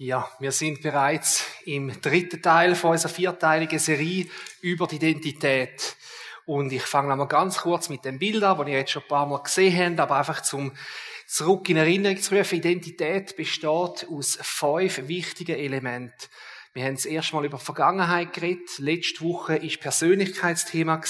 Ja, wir sind bereits im dritten Teil von unserer vierteiligen Serie über die Identität. Und ich fange nochmal ganz kurz mit dem Bild an, das ihr jetzt schon ein paar Mal gesehen habt, aber einfach zum zurück in Erinnerung zu rufen. Identität besteht aus fünf wichtigen Elementen. Wir haben das erste Mal über Vergangenheit geredet. Letzte Woche ist Persönlichkeitsthema.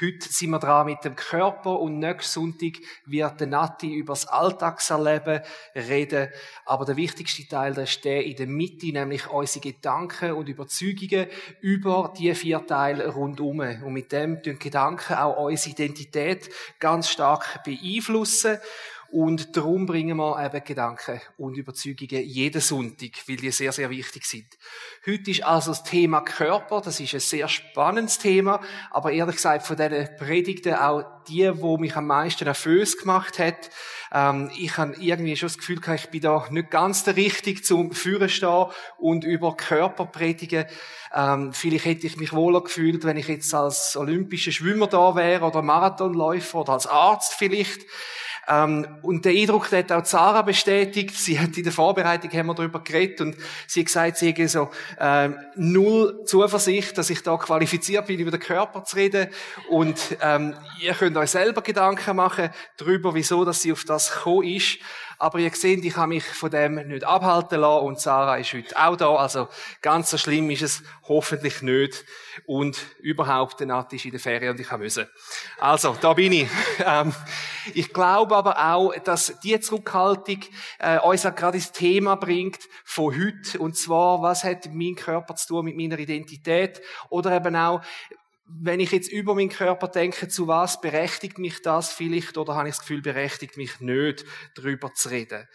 Heute sind wir dran mit dem Körper und nächsten Sonntag wird der Nati über das Alltagserleben reden. Aber der wichtigste Teil, der ist der in der Mitte, nämlich unsere Gedanken und Überzeugungen über die vier Teile rundum. Und mit dem tun Gedanken auch unsere Identität ganz stark beeinflussen. Und darum bringen wir eben Gedanken und Überzeugungen jeden Sonntag, weil die sehr, sehr wichtig sind. Heute ist also das Thema Körper. Das ist ein sehr spannendes Thema. Aber ehrlich gesagt, von diesen Predigten auch die, wo mich am meisten nervös gemacht hat. Ähm, ich habe irgendwie schon das Gefühl, ich bin da nicht ganz der Richtige zum Führen und über Körper predigen. Ähm, vielleicht hätte ich mich wohler gefühlt, wenn ich jetzt als olympischer Schwimmer da wäre oder Marathonläufer oder als Arzt vielleicht. Ähm, und der Eindruck, der hat auch Sarah bestätigt. Sie hat in der Vorbereitung haben wir darüber geredet und sie hat gesagt, sie hat so ähm, null Zuversicht, dass ich da qualifiziert bin, über den Körper zu reden. Und ähm, ihr könnt euch selber Gedanken machen darüber, wieso, dass sie auf das gekommen ist. Aber ihr seht, ich habe mich von dem nicht abhalten lassen und Sarah ist heute auch da. Also ganz so schlimm ist es hoffentlich nicht. Und überhaupt, der Nat ist in der Ferien und ich habe müssen. Also, da bin ich. Ähm, ich glaube aber auch, dass die Zurückhaltung äh, uns auch gerade ins Thema bringt von heute. Und zwar, was hat mein Körper zu tun mit meiner Identität? Oder eben auch, wenn ich jetzt über meinen Körper denke, zu was berechtigt mich das vielleicht oder habe ich das Gefühl, berechtigt mich nicht, darüber zu reden.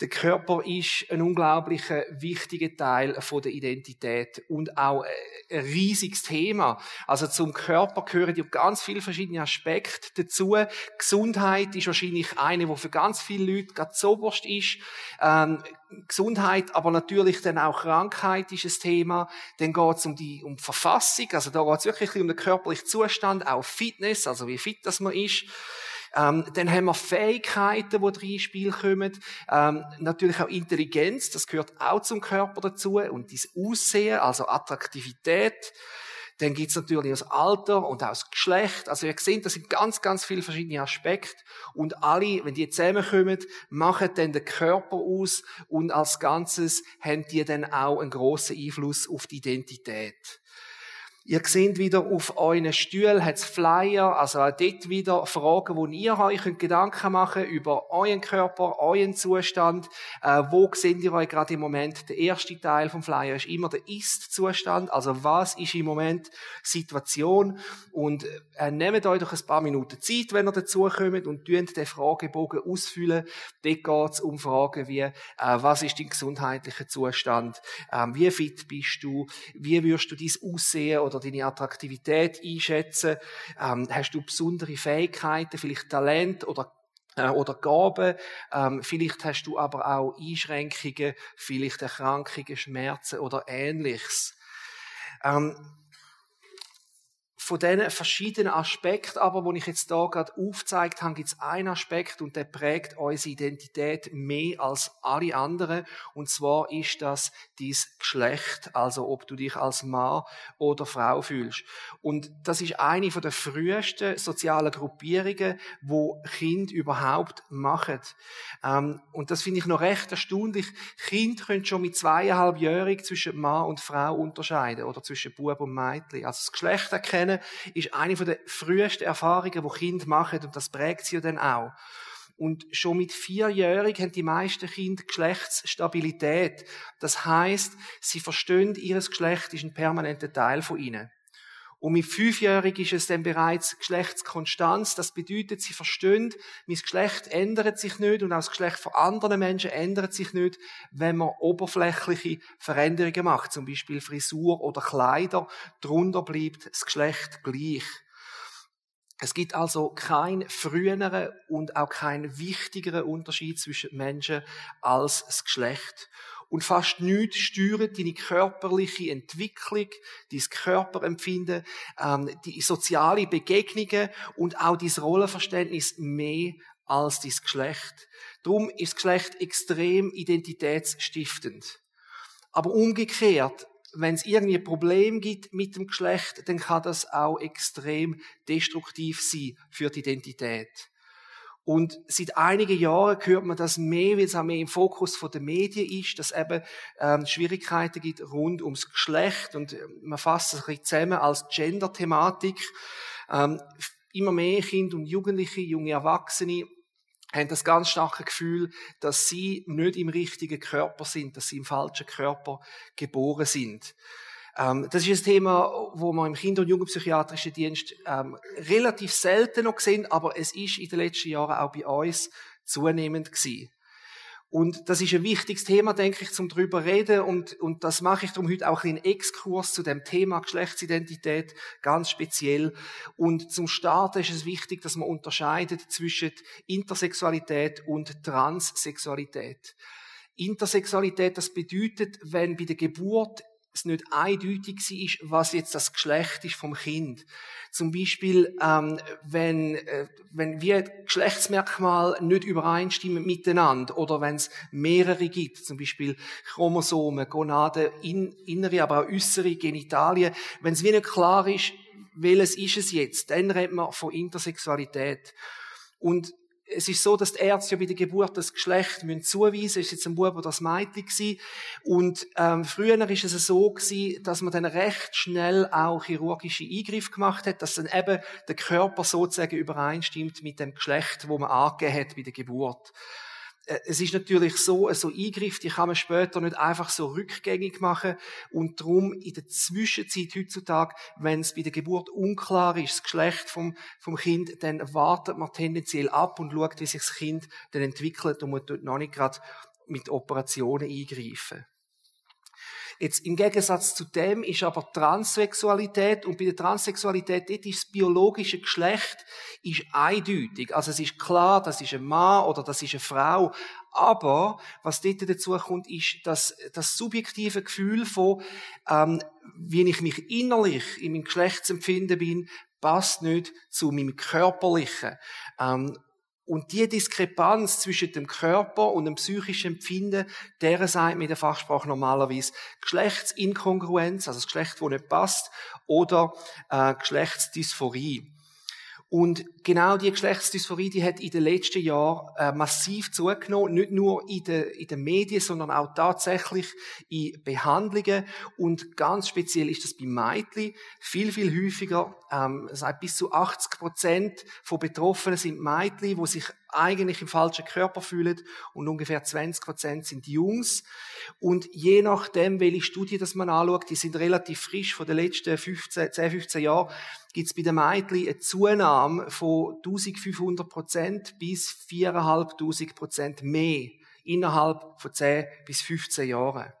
Der Körper ist ein unglaublicher wichtiger Teil von der Identität und auch ein riesiges Thema. Also zum Körper gehören ja ganz viele verschiedene Aspekte dazu. Gesundheit ist wahrscheinlich eine, wo für ganz viele Leute gerade so oberst ist. Ähm, Gesundheit, aber natürlich dann auch Krankheit ist ein Thema. Dann geht es um die, um die Verfassung, also da geht es wirklich um den körperlichen Zustand, auch Fitness, also wie fit das man ist. Ähm, dann haben wir Fähigkeiten, die drin ins Spiel kommen. Ähm, natürlich auch Intelligenz, das gehört auch zum Körper dazu. Und das Aussehen, also Attraktivität. Dann gibt's natürlich das Alter und auch das Geschlecht. Also ihr seht, das sind ganz, ganz viele verschiedene Aspekte. Und alle, wenn die zusammenkommen, machen dann den Körper aus und als Ganzes haben die dann auch einen grossen Einfluss auf die Identität. Ihr seht wieder auf euren Stuhl hat's Flyer, also auch dort wieder Fragen, wo ihr euch Gedanken machen könnt über euren Körper, euren Zustand. Äh, wo seht ihr euch gerade im Moment? Der erste Teil vom Flyer ist immer der Ist-Zustand, also was ist im Moment Situation? Und äh, nehmt euch doch ein paar Minuten Zeit, wenn ihr dazu kommt und tünt den Fragebogen ausfüllen. Dort geht's um Fragen wie, äh, was ist dein gesundheitlicher Zustand? Ähm, wie fit bist du? Wie wirst du dein Aussehen oder deine Attraktivität einschätzen? Ähm, hast du besondere Fähigkeiten, vielleicht Talent oder äh, oder Gaben. Ähm, vielleicht hast du aber auch Einschränkungen, vielleicht Erkrankungen, Schmerzen oder Ähnliches. Ähm, von diesen verschiedenen Aspekten aber, wo ich jetzt da gerade aufgezeigt habe, gibt es einen Aspekt und der prägt unsere Identität mehr als alle anderen. Und zwar ist das dein Geschlecht, also ob du dich als Mann oder Frau fühlst. Und das ist eine der frühesten sozialen Gruppierungen, wo Kinder überhaupt machen. Ähm, und das finde ich noch recht erstaunlich. Kinder können schon mit zweieinhalbjährig zwischen Mann und Frau unterscheiden oder zwischen Bub und Mädchen. Also das Geschlecht erkennen kennen, ist eine der frühesten Erfahrungen, die Kinder machen und das prägt sie dann auch. Und schon mit vierjährig haben die meisten Kinder Geschlechtsstabilität. Das heißt, sie verstehen, ihres Geschlecht ist ein permanenter Teil von ihnen. Und mit fünfjährig ist es dann bereits Geschlechtskonstanz. Das bedeutet, sie verstehen, mein Geschlecht ändert sich nicht und auch das Geschlecht von anderen Menschen ändert sich nicht, wenn man oberflächliche Veränderungen macht, zum Beispiel Frisur oder Kleider. Drunter bleibt das Geschlecht gleich. Es gibt also keinen früheren und auch keinen wichtigeren Unterschied zwischen Menschen als das Geschlecht. Und fast nichts steuert deine körperliche Entwicklung, dein Körperempfinden, ähm, die soziale Begegnungen und auch dein Rollenverständnis mehr als dein Geschlecht. Darum ist Geschlecht extrem identitätsstiftend. Aber umgekehrt, wenn es irgendwie ein Problem gibt mit dem Geschlecht, dann kann das auch extrem destruktiv sein für die Identität. Und seit einigen Jahren hört man das mehr, weil es auch mehr im Fokus der Medien ist, dass eben ähm, Schwierigkeiten gibt rund ums Geschlecht und äh, man fasst es ein bisschen zusammen als Gender-Thematik. Ähm, immer mehr Kinder und Jugendliche, junge Erwachsene haben das ganz starke Gefühl, dass sie nicht im richtigen Körper sind, dass sie im falschen Körper geboren sind. Ähm, das ist ein Thema, wo man im Kinder- und Jugendpsychiatrischen Dienst ähm, relativ selten noch sehen, aber es ist in den letzten Jahren auch bei uns zunehmend gewesen. Und das ist ein wichtiges Thema, denke ich, zum drüber reden. Und, und das mache ich darum heute auch einen Exkurs zu dem Thema Geschlechtsidentität ganz speziell. Und zum Start ist es wichtig, dass man unterscheidet zwischen Intersexualität und Transsexualität. Intersexualität, das bedeutet, wenn bei der Geburt es nicht eindeutig ist, was jetzt das Geschlecht ist vom Kind. Zum Beispiel, ähm, wenn, äh, wenn wir Geschlechtsmerkmale nicht übereinstimmen miteinander oder wenn es mehrere gibt, zum Beispiel Chromosomen, Gonaden, in, innere, aber auch äußere Genitalien, wenn es nicht klar ist, welches ist es jetzt, dann redet man von Intersexualität. Und es ist so, dass die Ärzte ja bei der Geburt das Geschlecht müssen zuweisen ist jetzt ein Bub oder das Mädchen gewesen. Und ähm, früher ist es so gewesen, dass man dann recht schnell auch chirurgische Eingriffe gemacht hat, dass dann eben der Körper sozusagen übereinstimmt mit dem Geschlecht, wo man angegeben hat bei der Geburt. Äh, es ist natürlich so, so Eingriff, die kann man später nicht einfach so rückgängig machen und darum in der Zwischenzeit heutzutage, wenn es bei der Geburt unklar ist, das Geschlecht vom, vom Kind, dann wartet man tendenziell ab und schaut, wie sich das Kind dann entwickelt und man dort noch nicht gerade mit Operationen eingreifen. Jetzt im Gegensatz zu dem ist aber Transsexualität und bei der Transsexualität dort ist das biologische Geschlecht ist eindeutig. Also es ist klar, das ist ein Mann oder das ist eine Frau. Aber was dort dazu kommt, ist, dass das subjektive Gefühl von, ähm, wie ich mich innerlich in meinem Geschlechtsempfinden bin, passt nicht zu meinem körperlichen. Ähm, und die Diskrepanz zwischen dem Körper und dem psychischen Empfinden, der sagt mit der Fachsprache normalerweise Geschlechtsinkongruenz, also das Geschlecht, das nicht passt, oder äh, Geschlechtsdysphorie. Und genau die Geschlechtsdysphorie, die hat in den letzten Jahren äh, massiv zugenommen, nicht nur in den, in den Medien, sondern auch tatsächlich in Behandlungen. Und ganz speziell ist das bei Mädchen viel, viel häufiger. Ähm, sagt bis zu 80 Prozent von Betroffenen sind Mädchen, die sich eigentlich im falschen Körper fühlen und ungefähr 20 Prozent sind Jungs. Und je nachdem, welche Studie das man anschaut, die sind relativ frisch von den letzten 15, 10, 15 Jahren, gibt es bei den Mädchen eine Zunahme von 1500 Prozent bis 4.500 Prozent mehr innerhalb von 10 bis 15 Jahren.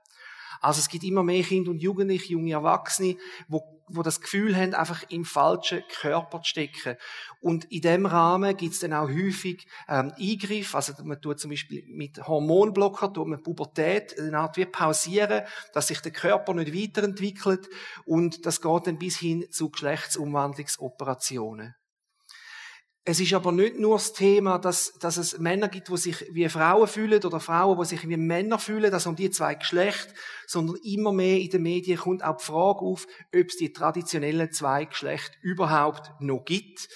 Also es gibt immer mehr Kinder und Jugendliche, junge Erwachsene, wo, wo das Gefühl haben, einfach im falschen Körper zu stecken. Und in dem Rahmen gibt es dann auch häufig ähm, Eingriff. Also man tut zum Beispiel mit Hormonblocker, tut man Pubertät eine Art wie pausieren, dass sich der Körper nicht weiterentwickelt. Und das geht dann bis hin zu Geschlechtsumwandlungsoperationen. Es ist aber nicht nur das Thema, dass, dass es Männer gibt, die sich wie Frauen fühlen oder Frauen, die sich wie Männer fühlen, also um die zwei Geschlechter, sondern immer mehr in den Medien kommt auch die Frage auf, ob es die traditionellen zwei Geschlechter überhaupt noch gibt.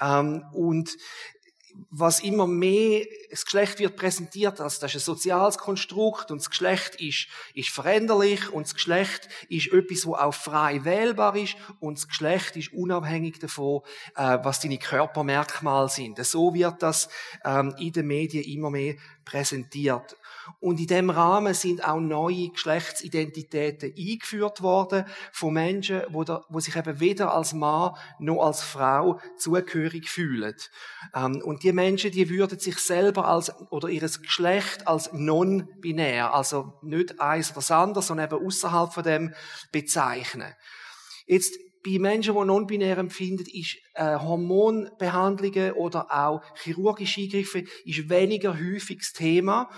Ähm, und was immer mehr, das Geschlecht wird präsentiert als das ist ein soziales Konstrukt und das Geschlecht ist, ist veränderlich und das Geschlecht ist etwas, wo auch frei wählbar ist und das Geschlecht ist unabhängig davon, äh, was deine Körpermerkmale sind. So wird das ähm, in den Medien immer mehr präsentiert. Und in dem Rahmen sind auch neue Geschlechtsidentitäten eingeführt worden von Menschen, wo, da, wo sich eben weder als Mann noch als Frau zugehörig fühlen. Ähm, und die Menschen, die würden sich selber als oder ihres Geschlecht als non-binär, also nicht eins oder das andere, sondern eben außerhalb von dem bezeichnen. Jetzt bei Menschen, die non-binär empfinden, ist äh, Hormonbehandlungen oder auch chirurgische Eingriffe ist weniger häufiges Thema.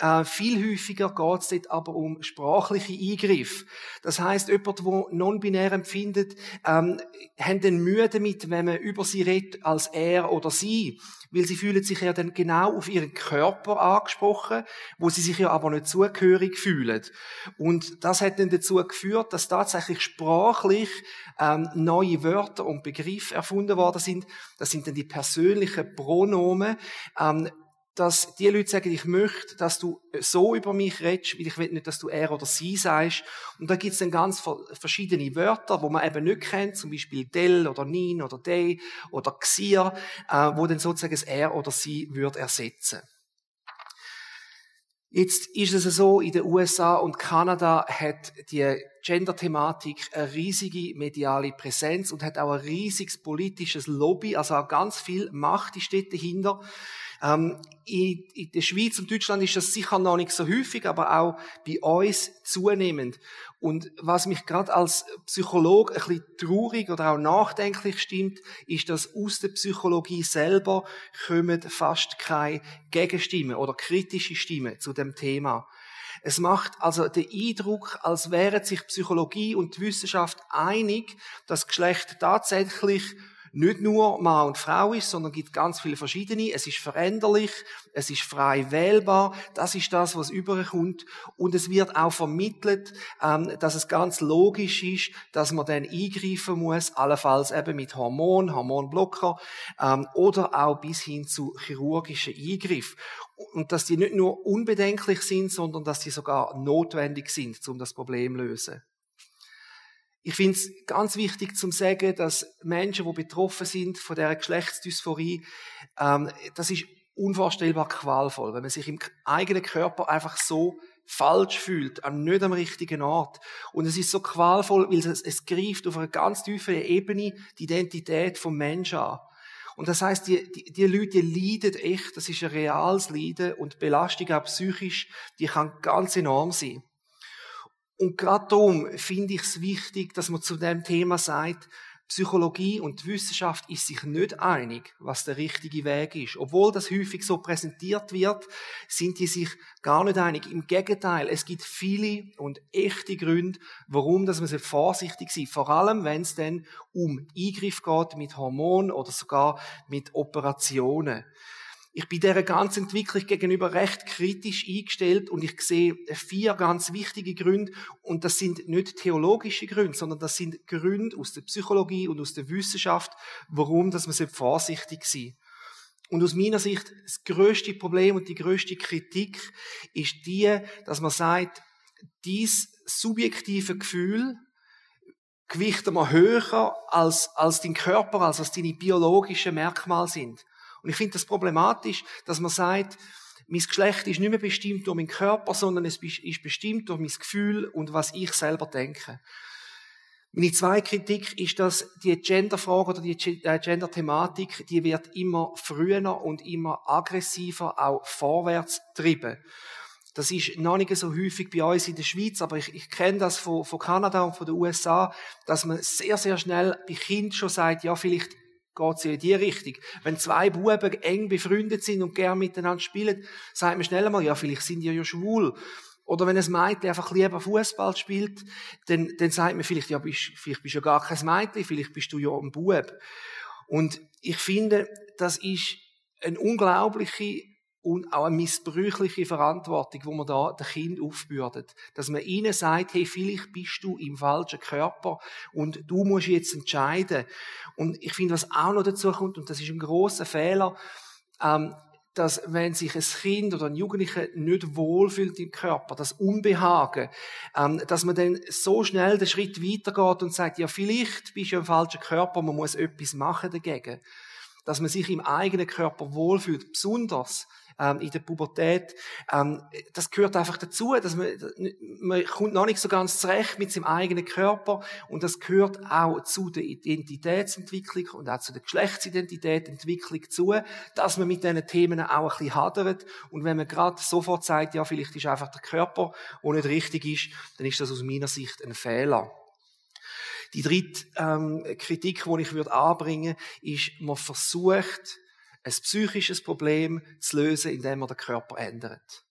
Äh, viel häufiger geht es dort aber um sprachliche Eingriffe. Das heißt, jemand, der non-binär empfindet, ähm, haben dann Mühe damit, wenn man über sie redet als er oder sie weil sie fühlen sich ja dann genau auf ihren Körper angesprochen, wo sie sich ja aber nicht zugehörig fühlen. Und das hat dann dazu geführt, dass tatsächlich sprachlich ähm, neue Wörter und Begriffe erfunden worden sind. Das sind dann die persönlichen Pronomen. Ähm, dass die Leute sagen, ich möchte, dass du so über mich redest, weil ich will nicht, dass du er oder sie sagst. Und da gibt's dann ganz verschiedene Wörter, wo man eben nicht kennt, zum Beispiel del oder nin oder de oder xir, äh, wo dann sozusagen das er oder sie würde ersetzen. Jetzt ist es so, in den USA und Kanada hat die Gender-Thematik eine riesige mediale Präsenz und hat auch ein riesiges politisches Lobby, also auch ganz viel Macht ist dort dahinter. Ähm, in, in der Schweiz und Deutschland ist das sicher noch nicht so häufig, aber auch bei uns zunehmend. Und was mich gerade als Psychologe ein bisschen traurig oder auch nachdenklich stimmt, ist, dass aus der Psychologie selber kommen fast keine Gegenstimmen oder kritische Stimmen zu dem Thema. Es macht also den Eindruck, als wären sich Psychologie und Wissenschaft einig, dass Geschlecht tatsächlich nicht nur Mann und Frau ist, sondern gibt ganz viele verschiedene. Es ist veränderlich, es ist frei wählbar. Das ist das, was überkommt. Und es wird auch vermittelt, ähm, dass es ganz logisch ist, dass man dann eingreifen muss, allenfalls eben mit Hormon, Hormonblocker ähm, oder auch bis hin zu chirurgischen Eingriffen. Und dass die nicht nur unbedenklich sind, sondern dass die sogar notwendig sind, um das Problem zu lösen. Ich finde es ganz wichtig zu sagen, dass Menschen, die betroffen sind von der Geschlechtsdysphorie, ähm, das ist unvorstellbar qualvoll, wenn man sich im eigenen Körper einfach so falsch fühlt, nicht am richtigen Ort. Und es ist so qualvoll, weil es, es greift auf einer ganz tiefen Ebene die Identität vom Menschen an. Und das heißt, die, die, die Leute die leiden echt, das ist ein reales Leiden und Belastung auch psychisch, die kann ganz enorm sein. Und gerade darum finde ich es wichtig, dass man zu dem Thema sagt, Psychologie und Wissenschaft ist sich nicht einig, was der richtige Weg ist. Obwohl das häufig so präsentiert wird, sind die sich gar nicht einig. Im Gegenteil, es gibt viele und echte Gründe, warum dass man vorsichtig sein Vor allem, wenn es dann um Eingriff geht mit Hormonen oder sogar mit Operationen. Ich bin dieser ganzen Entwicklung gegenüber recht kritisch eingestellt und ich sehe vier ganz wichtige Gründe und das sind nicht theologische Gründe, sondern das sind Gründe aus der Psychologie und aus der Wissenschaft, warum dass man vorsichtig sein und aus meiner Sicht das größte Problem und die größte Kritik ist die, dass man sagt, dies subjektive Gefühl gewichten wir höher als, als dein Körper, als als deine biologischen Merkmale sind. Und ich finde das problematisch, dass man sagt, mein Geschlecht ist nicht mehr bestimmt durch meinen Körper, sondern es ist bestimmt durch mein Gefühl und was ich selber denke. Meine zweite Kritik ist, dass die Genderfrage oder die äh, Gender-Thematik, die wird immer früher und immer aggressiver auch vorwärts treiben. Das ist noch nicht so häufig bei uns in der Schweiz, aber ich, ich kenne das von, von Kanada und von den USA, dass man sehr, sehr schnell bei Kind schon sagt, ja, vielleicht geht es in die Richtung. Wenn zwei Buben eng befreundet sind und gern miteinander spielen, sagt man schnell mal, ja, vielleicht sind die ja schwul. Oder wenn ein Mädchen einfach lieber Fußball spielt, dann, dann sagt man vielleicht, ja, bist, vielleicht bist du ja gar kein Mädchen, vielleicht bist du ja ein Bub. Und ich finde, das ist eine unglaubliche und auch eine missbräuchliche Verantwortung, wo man da den Kind aufbürdet. Dass man ihnen sagt, hey, vielleicht bist du im falschen Körper und du musst jetzt entscheiden. Und ich finde, was auch noch dazu kommt, und das ist ein großer Fehler, ähm, dass wenn sich ein Kind oder ein Jugendlicher nicht wohlfühlt im Körper, das Unbehagen, ähm, dass man dann so schnell den Schritt weitergeht und sagt, ja, vielleicht bist du im falschen Körper, man muss etwas machen dagegen. Dass man sich im eigenen Körper wohlfühlt, besonders ähm, in der Pubertät. Ähm, das gehört einfach dazu, dass man, man kommt noch nicht so ganz zurecht mit seinem eigenen Körper und das gehört auch zu der Identitätsentwicklung und auch zu der Geschlechtsidentitätsentwicklung zu, dass man mit diesen Themen auch ein bisschen hadert und wenn man gerade sofort sagt, ja, vielleicht ist einfach der Körper, der nicht richtig ist, dann ist das aus meiner Sicht ein Fehler. Die dritte ähm, Kritik, die ich würde anbringen, ist, man versucht, ein psychisches Problem zu lösen, indem man den Körper ändert.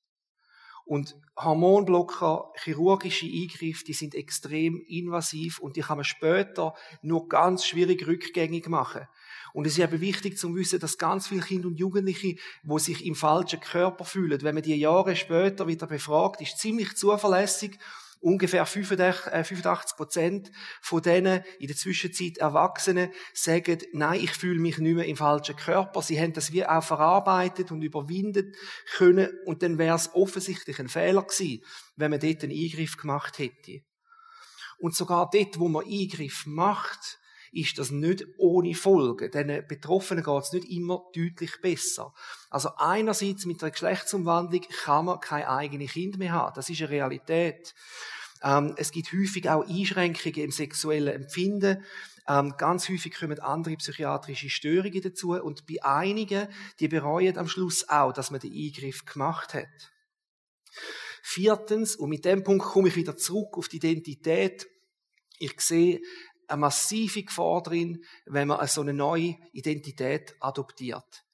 Und Hormonblocker, chirurgische Eingriffe, die sind extrem invasiv und die kann man später nur ganz schwierig rückgängig machen. Und es ist eben wichtig zu wissen, dass ganz viele Kinder und Jugendliche, wo sich im falschen Körper fühlen, wenn man die Jahre später wieder befragt, ist ziemlich zuverlässig Ungefähr 85 äh, Prozent von denen in der Zwischenzeit Erwachsenen sagen, nein, ich fühle mich nicht mehr im falschen Körper. Sie haben das wie auch verarbeitet und überwindet können und dann wäre es offensichtlich ein Fehler gewesen, wenn man dort einen Eingriff gemacht hätte. Und sogar dort, wo man Eingriff macht, ist das nicht ohne Folgen. Den Betroffenen geht es nicht immer deutlich besser. Also einerseits mit der Geschlechtsumwandlung kann man kein eigenes Kind mehr haben. Das ist eine Realität. Ähm, es gibt häufig auch Einschränkungen im sexuellen Empfinden. Ähm, ganz häufig kommen andere psychiatrische Störungen dazu und bei einigen, die bereuen am Schluss auch, dass man den Eingriff gemacht hat. Viertens, und mit dem Punkt komme ich wieder zurück auf die Identität. Ich sehe eine massive Gefahr drin, wenn man so eine neue Identität adoptiert.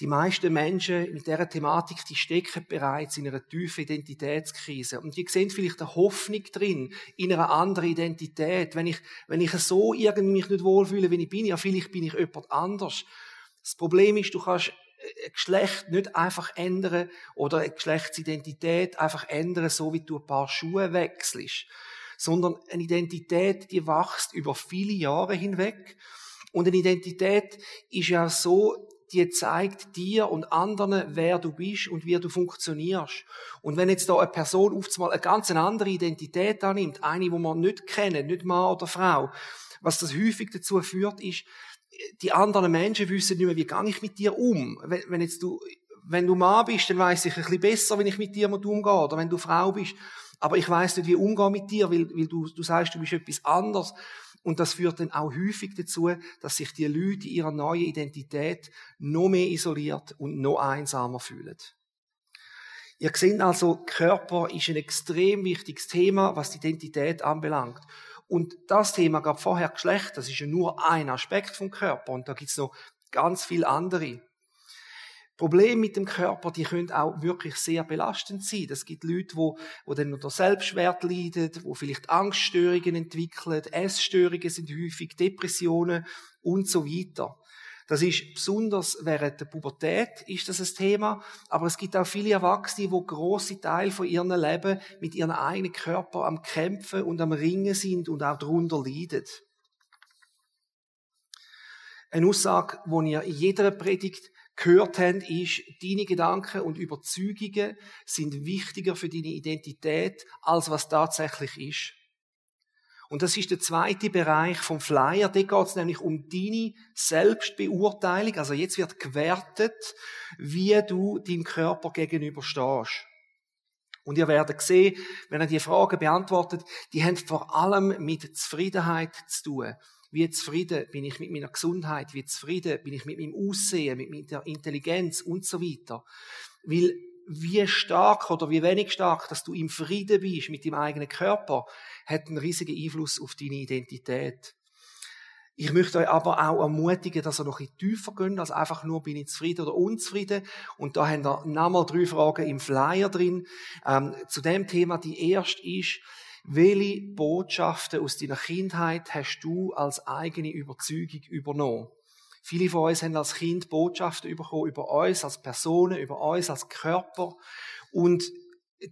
Die meisten Menschen mit dieser Thematik, die stecken bereits in einer tiefen Identitätskrise. Und die sehen vielleicht eine Hoffnung drin, in einer anderen Identität. Wenn ich, wenn ich so irgendwie mich nicht wohlfühle, wie ich bin, ja, vielleicht bin ich jemand anders. Das Problem ist, du kannst ein Geschlecht nicht einfach ändern oder eine Geschlechtsidentität einfach ändern, so wie du ein paar Schuhe wechselst sondern eine Identität, die wächst über viele Jahre hinweg. Und eine Identität ist ja so, die zeigt dir und anderen, wer du bist und wie du funktionierst. Und wenn jetzt da eine Person oft mal eine ganz andere Identität annimmt, eine, wo man nicht kennt, nicht Mann oder Frau, was das häufig dazu führt, ist, die anderen Menschen wissen nicht mehr, wie gehe ich mit dir um. Wenn, wenn jetzt du, wenn du Mann bist, dann weiß ich ein bisschen besser, wenn ich mit dir umgehe. Oder wenn du Frau bist, aber ich weiß nicht, wie umgehen mit dir, weil, weil du, du sagst, du bist etwas anderes. Und das führt dann auch häufig dazu, dass sich die Leute in ihrer neuen Identität noch mehr isoliert und noch einsamer fühlen. Ihr seht also, Körper ist ein extrem wichtiges Thema, was die Identität anbelangt. Und das Thema gab vorher Geschlecht, das ist ja nur ein Aspekt vom Körper und da gibt's noch ganz viele andere. Probleme mit dem Körper, die können auch wirklich sehr belastend sein. Es gibt Leute, wo, wo dann unter Selbstwert leiden, wo vielleicht Angststörungen entwickeln, Essstörungen sind häufig, Depressionen und so weiter. Das ist besonders während der Pubertät ist das ein Thema, aber es gibt auch viele Erwachsene, wo große Teil von ihrem Leben mit ihrem eigenen Körper am Kämpfen und am Ringen sind und auch darunter leiden. Eine Aussage, die ihr in jeder Predigt gehört haben, ist, deine Gedanken und Überzeugungen sind wichtiger für deine Identität, als was tatsächlich ist. Und das ist der zweite Bereich vom Flyer. Dort geht es nämlich um deine Selbstbeurteilung. Also jetzt wird gewertet, wie du deinem Körper gegenüber stehst. Und ihr werdet sehen, wenn ihr die Fragen beantwortet, die haben vor allem mit Zufriedenheit zu tun. Wie zufrieden bin ich mit meiner Gesundheit? Wie zufrieden bin ich mit meinem Aussehen, mit meiner Intelligenz und so weiter? Weil wie stark oder wie wenig stark, dass du im Frieden bist mit deinem eigenen Körper, hat einen riesigen Einfluss auf deine Identität. Ich möchte euch aber auch ermutigen, dass ihr noch ein tiefer geht, als einfach nur bin ich zufrieden oder unzufrieden. Und da haben wir nochmal drei Fragen im Flyer drin. Ähm, zu dem Thema, die erste ist, welche Botschaften aus deiner Kindheit hast du als eigene Überzeugung übernommen? Viele von uns haben als Kind Botschaften bekommen über uns als Personen, über uns als Körper. Und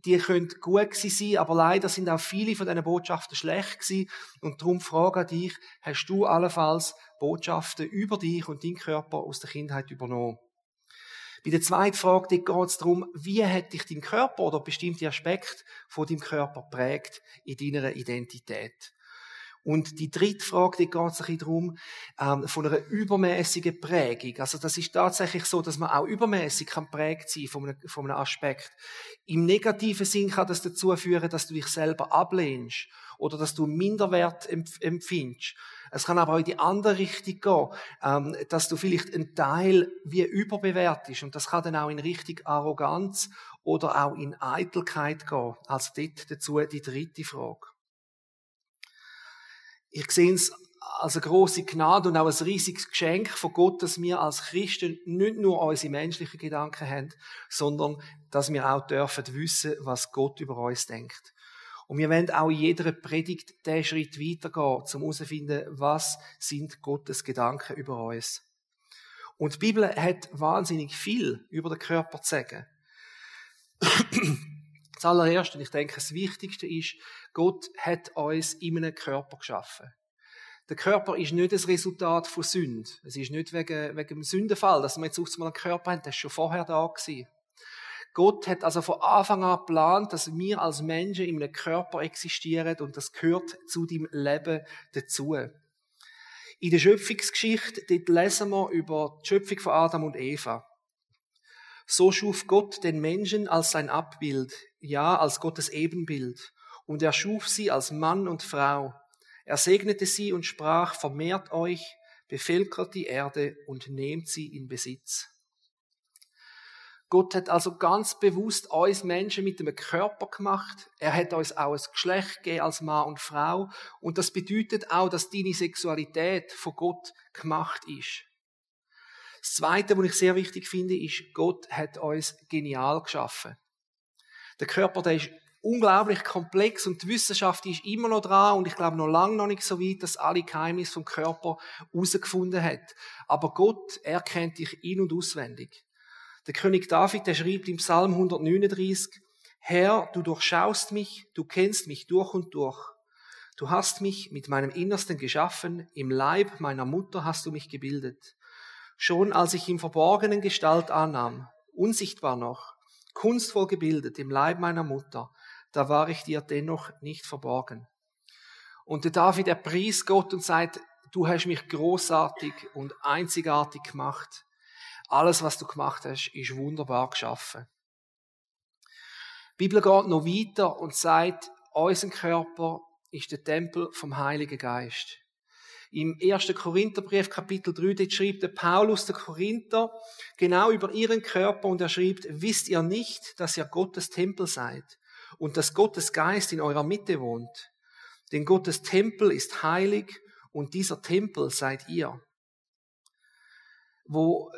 die können gut sein, aber leider sind auch viele von diesen Botschaften schlecht gewesen. Und darum frage ich dich, hast du allenfalls Botschaften über dich und deinen Körper aus der Kindheit übernommen? Bei der zweiten Frage geht es darum, wie hat dich dein Körper oder bestimmte Aspekte von deinem Körper prägt in deiner Identität? Und die dritte Frage, die geht bisschen darum, ähm, von einer übermäßigen Prägung. Also das ist tatsächlich so, dass man auch übermäßig kann prägt sein von einem, von einem Aspekt. Im negativen Sinn kann das dazu führen, dass du dich selber ablehnst oder dass du Minderwert empfindest. Es kann aber auch in die andere Richtung gehen, ähm, dass du vielleicht einen Teil wie überbewertest und das kann dann auch in Richtung Arroganz oder auch in Eitelkeit gehen. Also dort dazu die dritte Frage. Ich sehe es als eine große Gnade und auch ein riesiges Geschenk von Gott, dass wir als Christen nicht nur unsere menschlichen Gedanken haben, sondern dass wir auch dürfen wissen, was Gott über uns denkt. Und wir werden auch in jeder Predigt den Schritt weitergehen, um herauszufinden, was sind Gottes Gedanken über uns. Und die Bibel hat wahnsinnig viel über den Körper zu sagen. Das allererste, und ich denke, das Wichtigste ist, Gott hat uns in einem Körper geschaffen. Der Körper ist nicht das Resultat von Sünde. Es ist nicht wegen, wegen dem Sündenfall, dass wir jetzt auf einmal einen Körper haben, das ist schon vorher da gewesen. Gott hat also von Anfang an geplant, dass wir als Menschen in einem Körper existieren und das gehört zu dem Leben dazu. In der Schöpfungsgeschichte, dort lesen wir über die Schöpfung von Adam und Eva. So schuf Gott den Menschen als sein Abbild, ja, als Gottes Ebenbild. Und er schuf sie als Mann und Frau. Er segnete sie und sprach, vermehrt euch, bevölkert die Erde und nehmt sie in Besitz. Gott hat also ganz bewusst uns Menschen mit einem Körper gemacht. Er hat uns auch ein Geschlecht gegeben als Mann und Frau. Und das bedeutet auch, dass deine Sexualität von Gott gemacht ist. Das Zweite, was ich sehr wichtig finde, ist, Gott hat uns genial geschaffen. Der Körper, der ist unglaublich komplex und die Wissenschaft ist immer noch dran und ich glaube noch lange noch nicht so weit, dass alle Geheimnisse vom Körper herausgefunden hat. Aber Gott, er kennt dich in- und auswendig. Der König David, der schreibt im Psalm 139, Herr, du durchschaust mich, du kennst mich durch und durch. Du hast mich mit meinem Innersten geschaffen, im Leib meiner Mutter hast du mich gebildet. Schon als ich im Verborgenen Gestalt annahm, unsichtbar noch, kunstvoll gebildet im Leib meiner Mutter, da war ich dir dennoch nicht verborgen. Und der David, er pries Gott und sagt, du hast mich großartig und einzigartig gemacht. Alles, was du gemacht hast, ist wunderbar geschaffen. Die Bibel geht noch weiter und sagt, unser Körper ist der Tempel vom Heiligen Geist. Im 1. Korintherbrief, Kapitel 3, dort schreibt der Paulus, der Korinther, genau über ihren Körper und er schreibt, wisst ihr nicht, dass ihr Gottes Tempel seid und dass Gottes Geist in eurer Mitte wohnt? Denn Gottes Tempel ist heilig und dieser Tempel seid ihr. Wo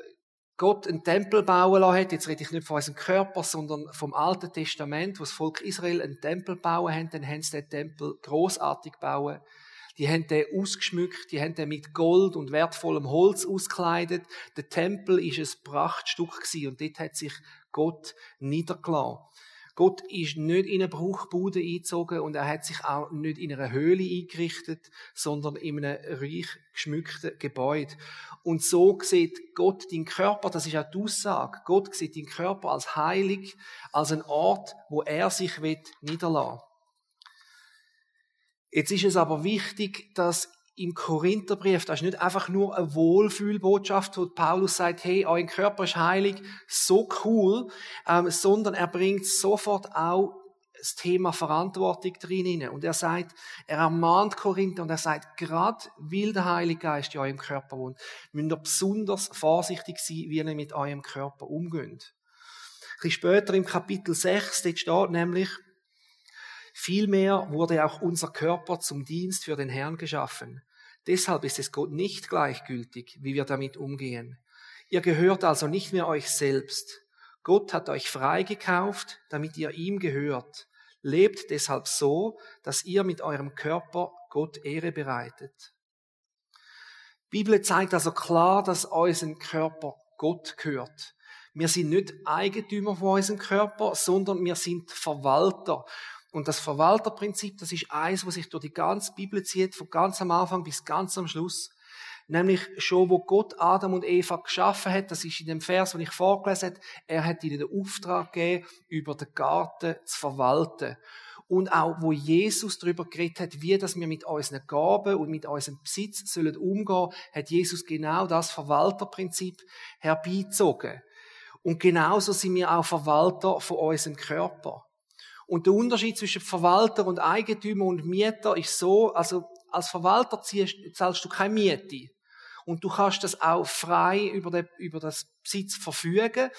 Gott einen Tempel bauen lassen hat, jetzt rede ich nicht von unserem Körper, sondern vom Alten Testament, wo das Volk Israel einen Tempel bauen hat, dann haben sie den Tempel großartig bauen. Die haben den ausgeschmückt, die haben den mit Gold und wertvollem Holz auskleidet. Der Tempel ist ein Prachtstück gewesen und dort hat sich Gott niedergelassen. Gott ist nicht in eine Bruchbude eingezogen und er hat sich auch nicht in einer Höhle eingerichtet, sondern in einem reich geschmückten Gebäude. Und so sieht Gott den Körper, das ist auch die Aussage, Gott sieht den Körper als heilig, als ein Ort, wo er sich niederlassen Jetzt ist es aber wichtig, dass im Korintherbrief, das ist nicht einfach nur eine Wohlfühlbotschaft, wo Paulus sagt, hey, euer Körper ist heilig, so cool, ähm, sondern er bringt sofort auch das Thema Verantwortung drin Und er sagt, er ermahnt Korinther und er sagt, gerade weil der Heilige Geist in eurem Körper wohnt, müsst ihr besonders vorsichtig sein, wie ihr mit eurem Körper umgeht. Ein bisschen später im Kapitel 6, dort steht nämlich, Vielmehr wurde auch unser Körper zum Dienst für den Herrn geschaffen. Deshalb ist es Gott nicht gleichgültig, wie wir damit umgehen. Ihr gehört also nicht mehr euch selbst. Gott hat euch freigekauft, damit ihr ihm gehört. Lebt deshalb so, dass ihr mit eurem Körper Gott Ehre bereitet. Die Bibel zeigt also klar, dass unser Körper Gott gehört. Wir sind nicht Eigentümer von unserem Körper, sondern wir sind Verwalter. Und das Verwalterprinzip, das ist eins, was sich durch die ganze Bibel zieht, von ganz am Anfang bis ganz am Schluss. Nämlich schon, wo Gott Adam und Eva geschaffen hat, das ist in dem Vers, den ich vorgelesen habe, er hat ihnen den Auftrag gegeben, über den Garten zu verwalten. Und auch, wo Jesus darüber geredet hat, wie das wir mit unseren Gaben und mit unserem Besitz sollen umgehen, hat Jesus genau das Verwalterprinzip herbeizogen. Und genauso sind wir auch Verwalter von unserem Körper. Und der Unterschied zwischen Verwalter und Eigentümer und Mieter ist so, also als Verwalter zahlst du keine Miete. Und du kannst das auch frei über, den, über das Besitz verfügen,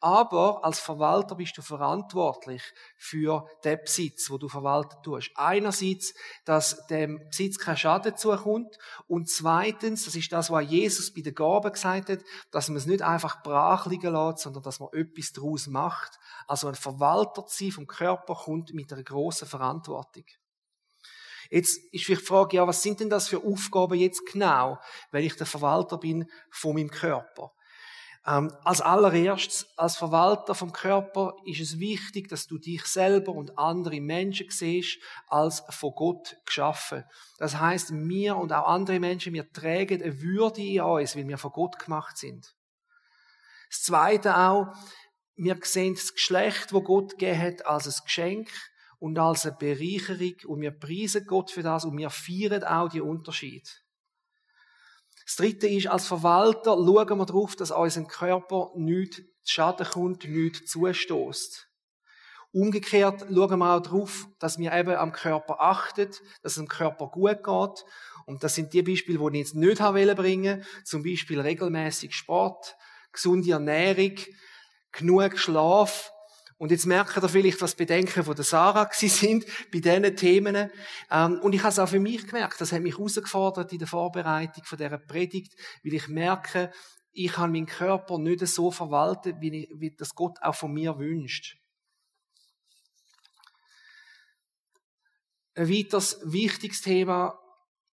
aber als Verwalter bist du verantwortlich für den Besitz, wo du verwalten tust. Einerseits, dass dem Besitz kein Schaden zukommt und zweitens, das ist das, was Jesus bei der Gabe gesagt hat, dass man es nicht einfach brach liegen lässt, sondern dass man etwas daraus macht. Also ein Verwalter zu sein vom Körper kommt mit einer grossen Verantwortung. Jetzt ist vielleicht die Frage, ja, was sind denn das für Aufgaben jetzt genau, wenn ich der Verwalter bin von meinem Körper? Ähm, als allererstes, als Verwalter vom Körper ist es wichtig, dass du dich selber und andere Menschen siehst als von Gott geschaffen. Das heißt, wir und auch andere Menschen, wir tragen eine Würde in uns, weil wir von Gott gemacht sind. Das Zweite auch, wir sehen das Geschlecht, wo Gott gegeben hat, als ein Geschenk und als eine Bereicherung und wir preisen Gott für das und wir feiern auch die Unterschied. Das Dritte ist, als Verwalter schauen wir darauf, dass unser Körper nichts zu Schaden kommt, nichts zustößt. Umgekehrt schauen wir auch darauf, dass wir eben am Körper achten, dass es dem Körper gut geht. Und das sind die Beispiele, die ich jetzt nicht bringen wollte. Zum Beispiel regelmäßig Sport, gesunde Ernährung, genug Schlaf, und jetzt merkt ihr vielleicht, was Bedenken von der Sarah sind bei diesen Themen. Ähm, und ich habe es auch für mich gemerkt. Das hat mich herausgefordert in der Vorbereitung von dieser Predigt, weil ich merke, ich kann meinen Körper nicht so verwalten, wie, ich, wie das Gott auch von mir wünscht. Ein weiteres wichtiges Thema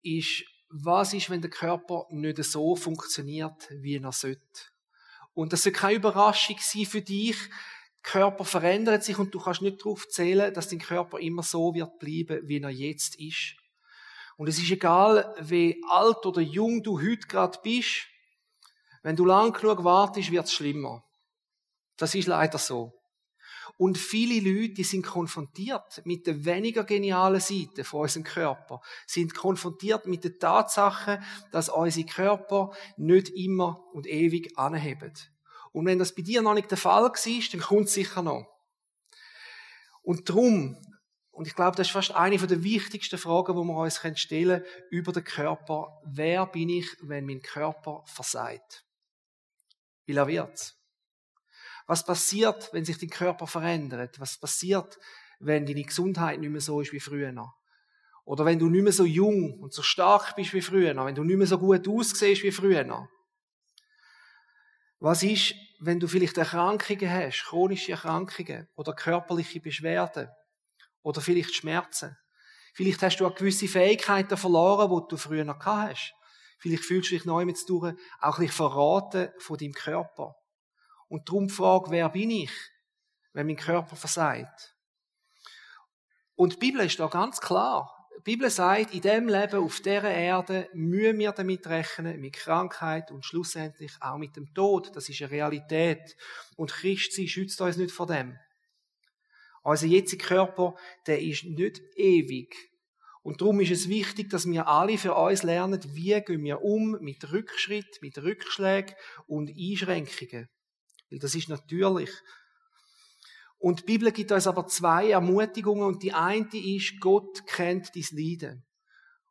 ist, was ist, wenn der Körper nicht so funktioniert, wie er sollte. Und das soll keine Überraschung sein für dich, Körper verändert sich und du kannst nicht darauf zählen, dass dein Körper immer so wird bleiben, wie er jetzt ist. Und es ist egal, wie alt oder jung du heute gerade bist, wenn du lang genug wartest, wird es schlimmer. Das ist leider so. Und viele Leute, die sind konfrontiert mit der weniger genialen Seite von unserem Körper, sind konfrontiert mit der Tatsache, dass unsere Körper nicht immer und ewig anheben. Und wenn das bei dir noch nicht der Fall war, dann kommt es sicher noch. Und darum, und ich glaube, das ist fast eine der wichtigsten Fragen, die wir uns stellen können, über den Körper. Wer bin ich, wenn mein Körper versagt? Wie er wird? Was passiert, wenn sich dein Körper verändert? Was passiert, wenn deine Gesundheit nicht mehr so ist wie früher? Oder wenn du nicht mehr so jung und so stark bist wie früher? Wenn du nicht mehr so gut aussiehst wie früher? Was ist, wenn du vielleicht Erkrankungen hast, chronische Erkrankungen oder körperliche Beschwerden oder vielleicht Schmerzen? Vielleicht hast du auch gewisse Fähigkeiten verloren, die du früher noch gehabt hast. Vielleicht fühlst du dich neu mit durch auch ein verraten von deinem Körper. Und darum die Frage, wer bin ich, wenn mein Körper versagt? Und die Bibel ist da ganz klar. Die Bibel sagt, in dem Leben auf dieser Erde müssen wir damit rechnen, mit Krankheit und schlussendlich auch mit dem Tod. Das ist eine Realität. Und Christi schützt uns nicht vor dem. Unser jetziger Körper, der ist nicht ewig. Und darum ist es wichtig, dass wir alle für uns lernen, wie gehen wir um mit Rückschritt, mit Rückschlägen und Einschränkungen. Weil das ist natürlich. Und die Bibel gibt uns aber zwei Ermutigungen und die eine ist, Gott kennt dein Leiden.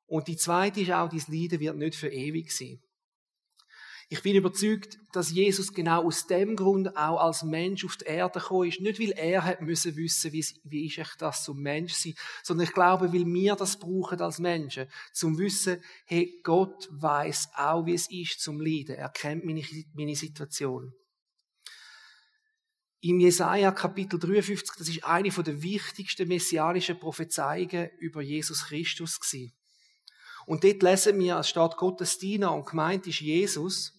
Und die zweite ist auch, dein Leiden wird nicht für ewig sein. Ich bin überzeugt, dass Jesus genau aus dem Grund auch als Mensch auf die Erde gekommen ist. Nicht, weil er hat müssen wissen, wie, wie ist echt das zum Mensch sein, sondern ich glaube, weil wir das brauchen als Menschen, zum Wissen, hey, Gott weiß auch, wie es ist zum Leiden. Er kennt meine, meine Situation. Im Jesaja Kapitel 53, das ist eine der wichtigsten messianischen Prophezeiungen über Jesus Christus gewesen. Und dort lesen wir, es steht Gottes Diener und gemeint ist Jesus.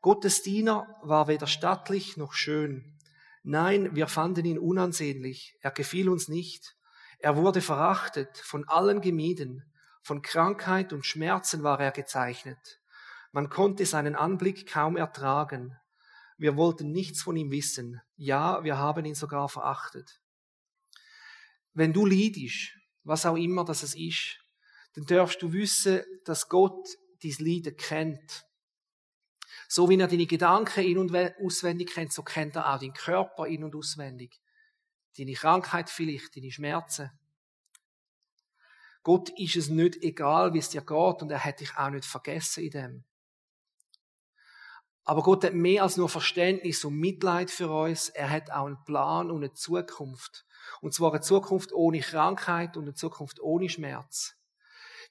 Gottes Diener war weder stattlich noch schön. Nein, wir fanden ihn unansehnlich. Er gefiel uns nicht. Er wurde verachtet, von allen gemieden. Von Krankheit und Schmerzen war er gezeichnet. Man konnte seinen Anblick kaum ertragen. Wir wollten nichts von ihm wissen. Ja, wir haben ihn sogar verachtet. Wenn du leidest, was auch immer das ist, dann darfst du wissen, dass Gott dies Leiden kennt. So wie er deine Gedanken in- und auswendig kennt, so kennt er auch deinen Körper in- und auswendig. Deine Krankheit vielleicht, deine Schmerzen. Gott ist es nicht egal, wie es dir geht und er hat dich auch nicht vergessen in dem. Aber Gott hat mehr als nur Verständnis und Mitleid für uns. Er hat auch einen Plan und eine Zukunft. Und zwar eine Zukunft ohne Krankheit und eine Zukunft ohne Schmerz.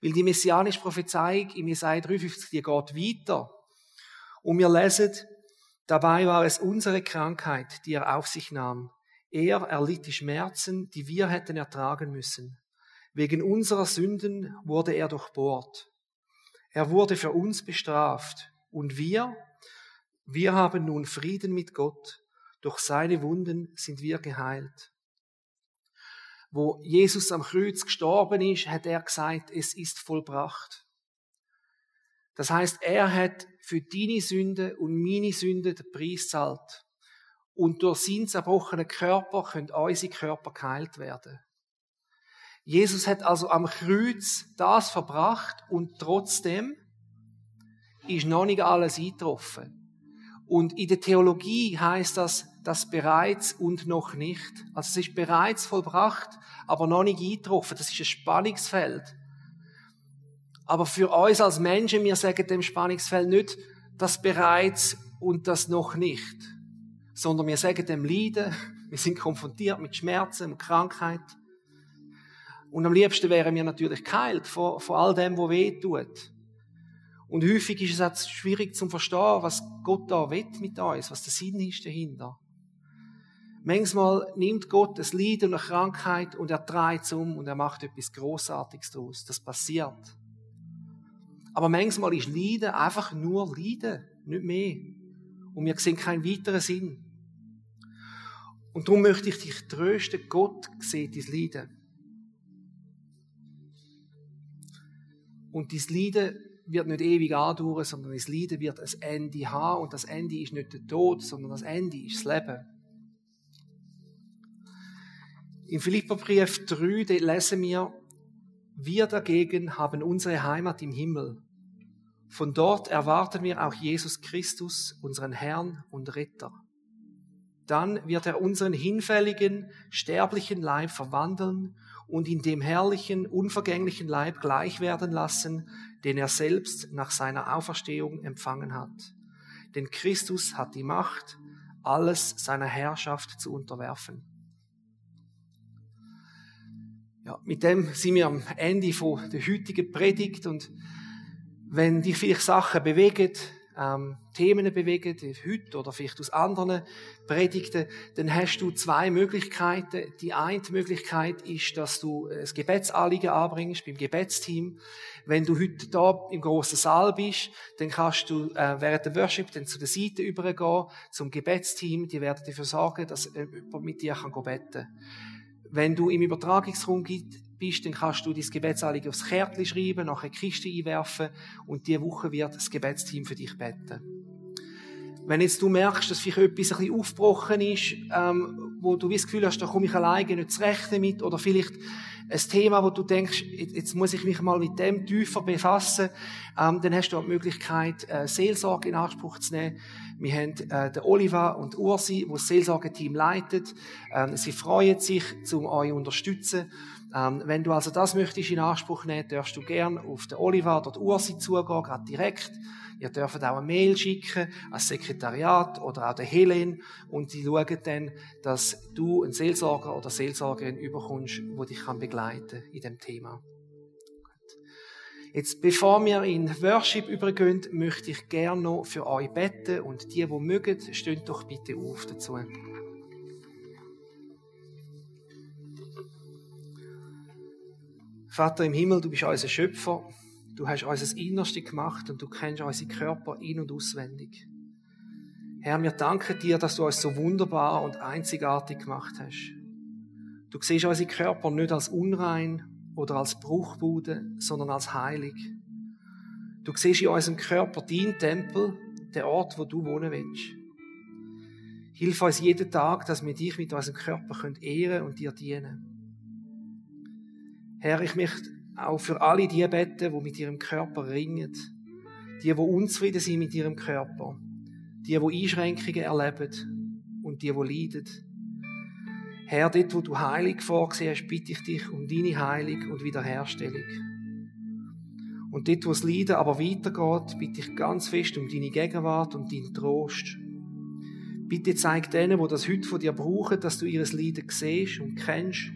Weil die messianische Prophezeiung im Jesaja 53, die geht weiter. Und wir lesen, dabei war es unsere Krankheit, die er auf sich nahm. Er erlitt die Schmerzen, die wir hätten ertragen müssen. Wegen unserer Sünden wurde er durchbohrt. Er wurde für uns bestraft. Und wir, wir haben nun Frieden mit Gott. Durch seine Wunden sind wir geheilt. Wo Jesus am Kreuz gestorben ist, hat er gesagt, es ist vollbracht. Das heißt, er hat für deine Sünde und meine Sünde den Preis zahlt. Und durch seinen zerbrochenen Körper können unsere Körper geheilt werden. Jesus hat also am Kreuz das verbracht und trotzdem ist noch nicht alles eingetroffen. Und in der Theologie heißt das, das bereits und noch nicht. Also es ist bereits vollbracht, aber noch nicht eingetroffen. Das ist ein Spannungsfeld. Aber für uns als Menschen, wir sagen dem Spannungsfeld nicht das bereits und das noch nicht, sondern wir sagen dem Leiden, wir sind konfrontiert mit Schmerzen und Krankheit. Und am liebsten wären wir natürlich geheilt von, von all dem, was weh tut. Und häufig ist es auch schwierig zu verstehen, was Gott da will mit uns, was der Sinn ist dahinter. Manchmal nimmt Gott das Leid und eine Krankheit und er dreht es um und er macht etwas Großartiges daraus. Das passiert. Aber manchmal ist Leiden einfach nur Leiden, nicht mehr. Und wir sehen keinen weiteren Sinn. Und darum möchte ich dich trösten, Gott sieht dein Leiden. Und dein Leiden wird nicht ewig andauern, sondern das Leiden wird ein Ende haben. Und das Ende ist nicht der Tod, sondern das Ende ist das Leben. Im Philipperbrief 3 lesen wir, wir dagegen haben unsere Heimat im Himmel. Von dort erwarten wir auch Jesus Christus, unseren Herrn und Retter. Dann wird er unseren hinfälligen, sterblichen Leib verwandeln und in dem herrlichen, unvergänglichen Leib gleich werden lassen, den er selbst nach seiner Auferstehung empfangen hat. Denn Christus hat die Macht, alles seiner Herrschaft zu unterwerfen. Ja, mit dem sind wir am Ende von der heutigen Predigt und wenn dich vielleicht Sachen bewegen, ähm, Themen bewegen, heute oder vielleicht aus anderen Predigten, dann hast du zwei Möglichkeiten. Die eine Möglichkeit ist, dass du ein Gebetsanliegen anbringst beim Gebetsteam. Wenn du heute da im großen Saal bist, dann kannst du äh, während der Worship dann zu der Seite übergehen zum Gebetsteam. Die werden dafür sorgen, dass äh, jemand mit dir kann beten kann. Wenn du im Übertragungsraum bist, dann kannst du dein Gebetsanliegen aufs Kärtchen schreiben, nachher eine Kiste einwerfen und diese Woche wird das Gebetsteam für dich beten. Wenn jetzt du merkst, dass vielleicht etwas ein bisschen aufgebrochen ist, ähm, wo du das Gefühl hast, da komme ich alleine nicht zurecht damit, oder vielleicht ein Thema, wo du denkst, jetzt muss ich mich mal mit dem tiefer befassen, ähm, dann hast du auch die Möglichkeit, äh, Seelsorge in Anspruch zu nehmen. Wir haben äh, den Oliver und Ursi, die das Seelsorgeteam leitet. Ähm, sie freuen sich, um euch zu unterstützen. Ähm, wenn du also das möchtest in Anspruch nehmen, darfst du gern auf den Oliver oder die Ursi zugehen, gerade direkt. Ihr dürft auch eine Mail schicken als Sekretariat oder auch der Helen und die schauen dann, dass du einen Seelsorger oder Seelsorgerin überkommst, wo dich kann begleiten in dem Thema. Jetzt, bevor wir in Worship übergehen, möchte ich gerne noch für euch beten und die, die mögen, stehen doch bitte auf dazu. Vater im Himmel, du bist unser Schöpfer. Du hast unser Innerste gemacht und du kennst unsere Körper in- und auswendig. Herr, wir danken dir, dass du uns so wunderbar und einzigartig gemacht hast. Du siehst unsere Körper nicht als unrein oder als Bruchbude, sondern als heilig. Du siehst in unserem Körper deinen Tempel, der Ort, wo du wohnen willst. Hilf uns jeden Tag, dass wir dich mit unserem Körper ehren und dir dienen. Herr, ich möchte auch für alle die beten, die mit ihrem Körper ringen, die, die unzufrieden sind mit ihrem Körper, die, die Einschränkungen erleben und die, die leiden. Herr, dort, wo du Heilig vorgesehen hast, bitte ich dich um deine Heilung und Wiederherstellung. Und dort, wo das Leiden aber weitergeht, bitte ich ganz fest um deine Gegenwart und deinen Trost. Bitte zeig denen, wo das heute von dir brauchen, dass du ihres Leiden siehst und kennst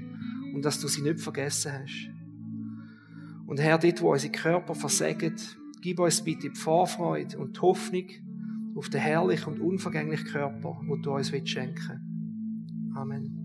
und dass du sie nicht vergessen hast. Und Herr, dort, wo unsere Körper versagen, gib uns bitte die Vorfreude und die Hoffnung auf den herrlichen und unvergänglichen Körper, wo du uns schenken willst. Amen.